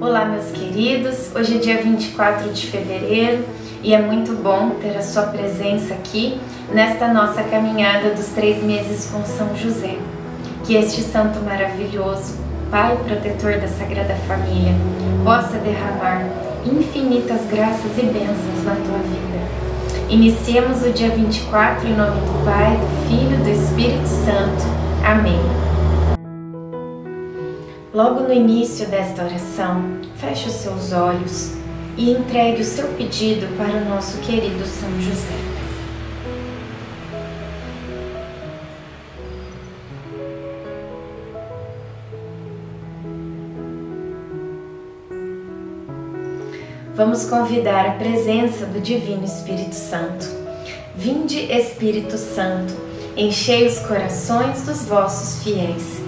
Olá, meus queridos. Hoje é dia 24 de fevereiro e é muito bom ter a sua presença aqui nesta nossa caminhada dos três meses com São José. Que este santo maravilhoso, Pai protetor da Sagrada Família, possa derramar infinitas graças e bênçãos na tua vida. Iniciemos o dia 24 em nome do Pai, do Filho e do Espírito Santo. Amém. Logo no início desta oração, feche os seus olhos e entregue o seu pedido para o nosso querido São José. Vamos convidar a presença do Divino Espírito Santo. Vinde, Espírito Santo, enchei os corações dos vossos fiéis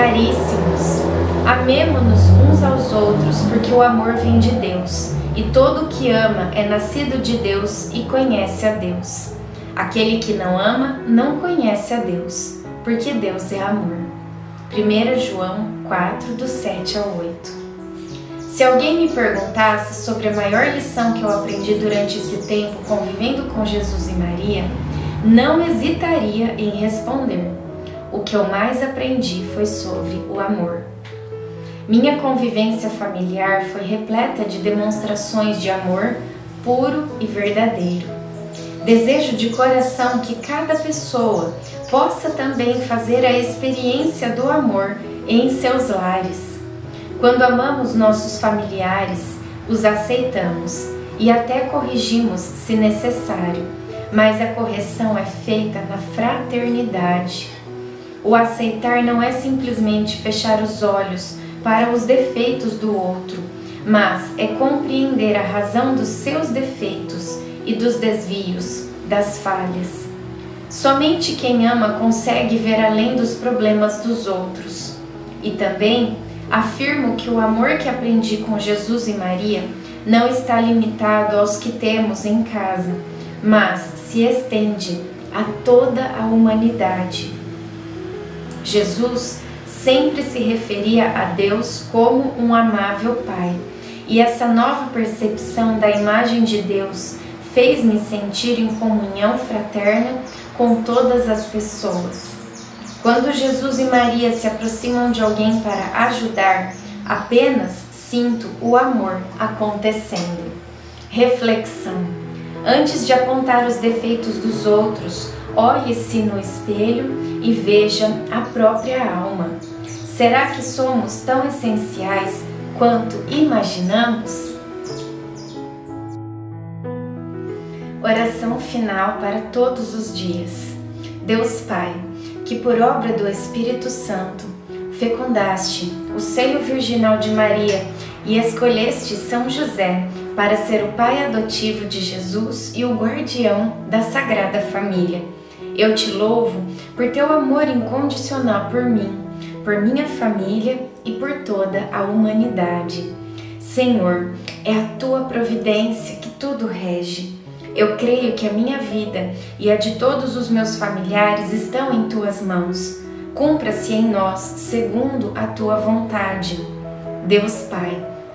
Caríssimos, amemo-nos uns aos outros, porque o amor vem de Deus, e todo que ama é nascido de Deus e conhece a Deus. Aquele que não ama não conhece a Deus, porque Deus é amor. 1 João 4, do 7 ao 8. Se alguém me perguntasse sobre a maior lição que eu aprendi durante esse tempo convivendo com Jesus e Maria, não hesitaria em responder o que eu mais aprendi foi sobre o amor. Minha convivência familiar foi repleta de demonstrações de amor puro e verdadeiro. Desejo de coração que cada pessoa possa também fazer a experiência do amor em seus lares. Quando amamos nossos familiares, os aceitamos e até corrigimos se necessário, mas a correção é feita na fraternidade o aceitar não é simplesmente fechar os olhos para os defeitos do outro, mas é compreender a razão dos seus defeitos e dos desvios, das falhas. Somente quem ama consegue ver além dos problemas dos outros. E também afirmo que o amor que aprendi com Jesus e Maria não está limitado aos que temos em casa, mas se estende a toda a humanidade Jesus sempre se referia a Deus como um amável Pai, e essa nova percepção da imagem de Deus fez-me sentir em comunhão fraterna com todas as pessoas. Quando Jesus e Maria se aproximam de alguém para ajudar, apenas sinto o amor acontecendo. Reflexão: antes de apontar os defeitos dos outros, olhe-se no espelho e veja a própria alma. Será que somos tão essenciais quanto imaginamos? Oração final para todos os dias. Deus Pai, que por obra do Espírito Santo fecundaste o seio virginal de Maria e escolheste São José para ser o pai adotivo de Jesus e o guardião da Sagrada Família eu te louvo por teu amor incondicional por mim, por minha família e por toda a humanidade. Senhor, é a tua providência que tudo rege. Eu creio que a minha vida e a de todos os meus familiares estão em tuas mãos. Cumpra-se em nós segundo a tua vontade. Deus Pai,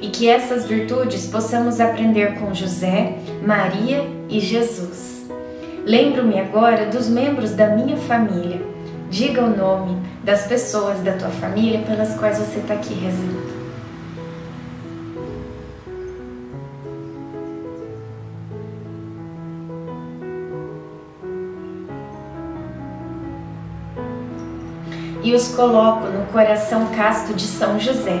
e que essas virtudes possamos aprender com José, Maria e Jesus. Lembro-me agora dos membros da minha família. Diga o nome das pessoas da tua família pelas quais você está aqui rezando. E os coloco no coração casto de São José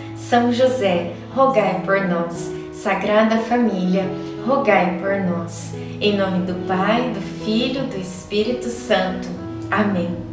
São José, rogai por nós. Sagrada Família, rogai por nós. Em nome do Pai, do Filho, do Espírito Santo. Amém.